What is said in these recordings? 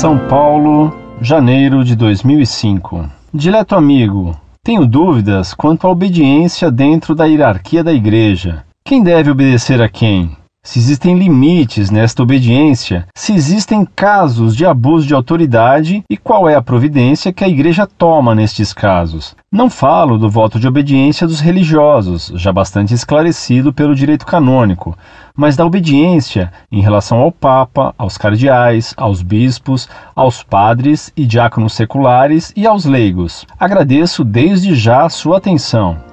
São Paulo, janeiro de 2005. Dileto amigo, tenho dúvidas quanto à obediência dentro da hierarquia da igreja. Quem deve obedecer a quem? Se existem limites nesta obediência, se existem casos de abuso de autoridade e qual é a providência que a Igreja toma nestes casos. Não falo do voto de obediência dos religiosos, já bastante esclarecido pelo direito canônico, mas da obediência em relação ao Papa, aos cardeais, aos bispos, aos padres e diáconos seculares e aos leigos. Agradeço desde já a sua atenção.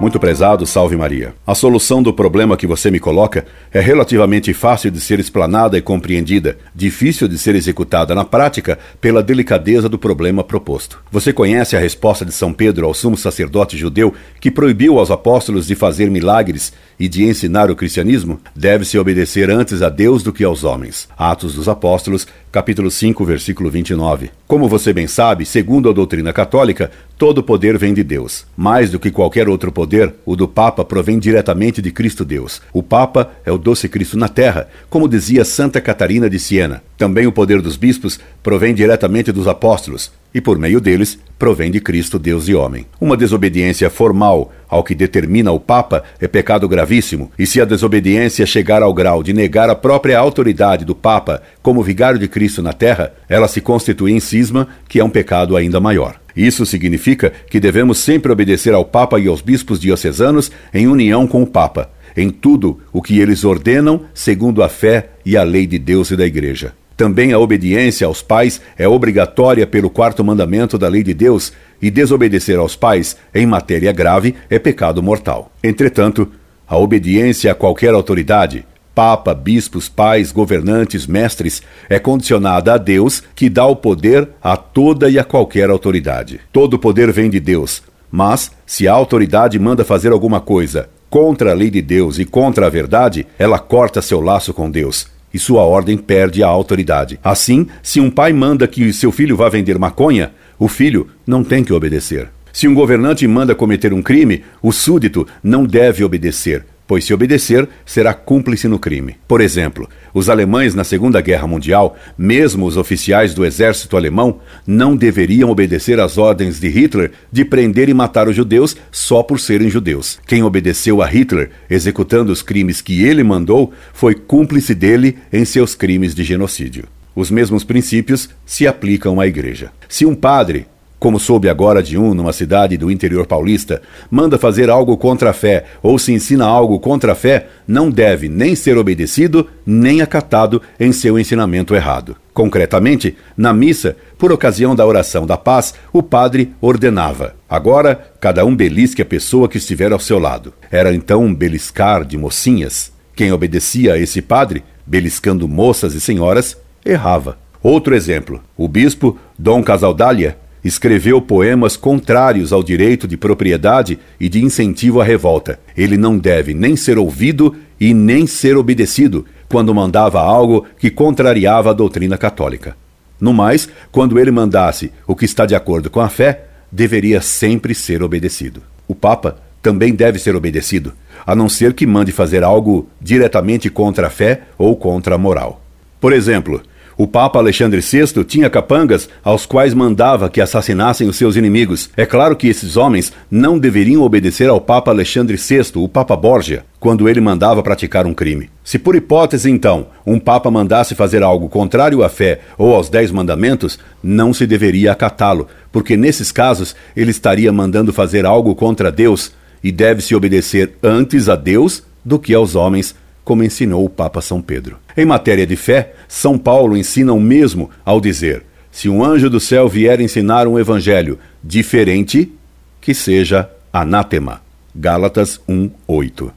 Muito prezado, salve Maria. A solução do problema que você me coloca é relativamente fácil de ser explanada e compreendida, difícil de ser executada na prática pela delicadeza do problema proposto. Você conhece a resposta de São Pedro ao sumo sacerdote judeu que proibiu aos apóstolos de fazer milagres e de ensinar o cristianismo? Deve-se obedecer antes a Deus do que aos homens. Atos dos Apóstolos, capítulo 5, versículo 29. Como você bem sabe, segundo a doutrina católica, todo poder vem de Deus. Mais do que qualquer outro poder, o do Papa provém diretamente de Cristo Deus. O Papa é o doce Cristo na terra, como dizia Santa Catarina de Siena. Também o poder dos bispos provém diretamente dos apóstolos e por meio deles provém de Cristo, Deus e homem. Uma desobediência formal ao que determina o Papa é pecado gravíssimo, e se a desobediência chegar ao grau de negar a própria autoridade do Papa como vigário de Cristo na terra, ela se constitui em cisma, que é um pecado ainda maior. Isso significa que devemos sempre obedecer ao Papa e aos bispos diocesanos em união com o Papa, em tudo o que eles ordenam segundo a fé e a lei de Deus e da Igreja. Também a obediência aos pais é obrigatória pelo quarto mandamento da lei de Deus, e desobedecer aos pais em matéria grave é pecado mortal. Entretanto, a obediência a qualquer autoridade, papa, bispos, pais, governantes, mestres, é condicionada a Deus, que dá o poder a toda e a qualquer autoridade. Todo poder vem de Deus, mas se a autoridade manda fazer alguma coisa contra a lei de Deus e contra a verdade, ela corta seu laço com Deus e sua ordem perde a autoridade. Assim, se um pai manda que seu filho vá vender maconha, o filho não tem que obedecer. Se um governante manda cometer um crime, o súdito não deve obedecer, pois se obedecer, será cúmplice no crime. Por exemplo, os alemães na Segunda Guerra Mundial, mesmo os oficiais do exército alemão, não deveriam obedecer às ordens de Hitler de prender e matar os judeus só por serem judeus. Quem obedeceu a Hitler, executando os crimes que ele mandou, foi cúmplice dele em seus crimes de genocídio. Os mesmos princípios se aplicam à Igreja. Se um padre como soube agora de um numa cidade do interior paulista, manda fazer algo contra a fé ou se ensina algo contra a fé, não deve nem ser obedecido nem acatado em seu ensinamento errado. Concretamente, na missa, por ocasião da oração da paz, o padre ordenava: Agora, cada um belisque a pessoa que estiver ao seu lado. Era então um beliscar de mocinhas. Quem obedecia a esse padre, beliscando moças e senhoras, errava. Outro exemplo: o bispo Dom Casaldália escreveu poemas contrários ao direito de propriedade e de incentivo à revolta. Ele não deve nem ser ouvido e nem ser obedecido quando mandava algo que contrariava a doutrina católica. No mais, quando ele mandasse o que está de acordo com a fé, deveria sempre ser obedecido. O Papa também deve ser obedecido, a não ser que mande fazer algo diretamente contra a fé ou contra a moral. Por exemplo, o Papa Alexandre VI tinha capangas aos quais mandava que assassinassem os seus inimigos. É claro que esses homens não deveriam obedecer ao Papa Alexandre VI, o Papa Borgia, quando ele mandava praticar um crime. Se por hipótese, então, um Papa mandasse fazer algo contrário à fé ou aos Dez Mandamentos, não se deveria acatá-lo, porque nesses casos ele estaria mandando fazer algo contra Deus e deve-se obedecer antes a Deus do que aos homens como ensinou o Papa São Pedro. Em matéria de fé, São Paulo ensina o mesmo ao dizer: se um anjo do céu vier ensinar um evangelho diferente, que seja anátema. Gálatas 1:8.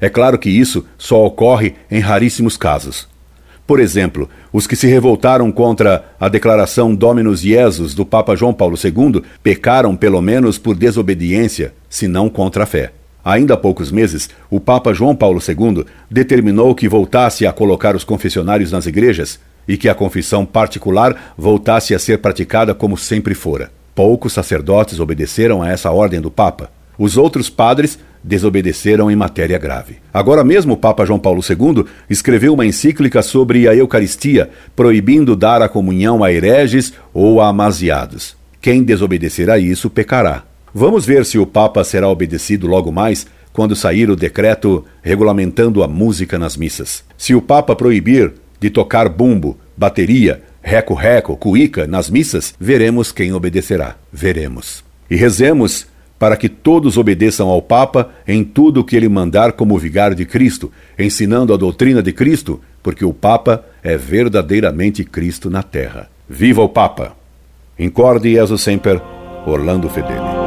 É claro que isso só ocorre em raríssimos casos. Por exemplo, os que se revoltaram contra a declaração Dominus Jesus do Papa João Paulo II pecaram pelo menos por desobediência, se não contra a fé. Ainda há poucos meses, o Papa João Paulo II determinou que voltasse a colocar os confessionários nas igrejas e que a confissão particular voltasse a ser praticada como sempre fora. Poucos sacerdotes obedeceram a essa ordem do Papa. Os outros padres desobedeceram em matéria grave. Agora mesmo o Papa João Paulo II escreveu uma encíclica sobre a Eucaristia, proibindo dar a comunhão a hereges ou a amasiados. Quem desobedecer a isso pecará. Vamos ver se o Papa será obedecido logo mais quando sair o decreto regulamentando a música nas missas. Se o Papa proibir de tocar bumbo, bateria, reco-reco, cuíca nas missas, veremos quem obedecerá. Veremos. E rezemos para que todos obedeçam ao Papa em tudo o que ele mandar como vigário de Cristo, ensinando a doutrina de Cristo, porque o Papa é verdadeiramente Cristo na terra. Viva o Papa! Incorde Jesus Semper, Orlando Fedeli.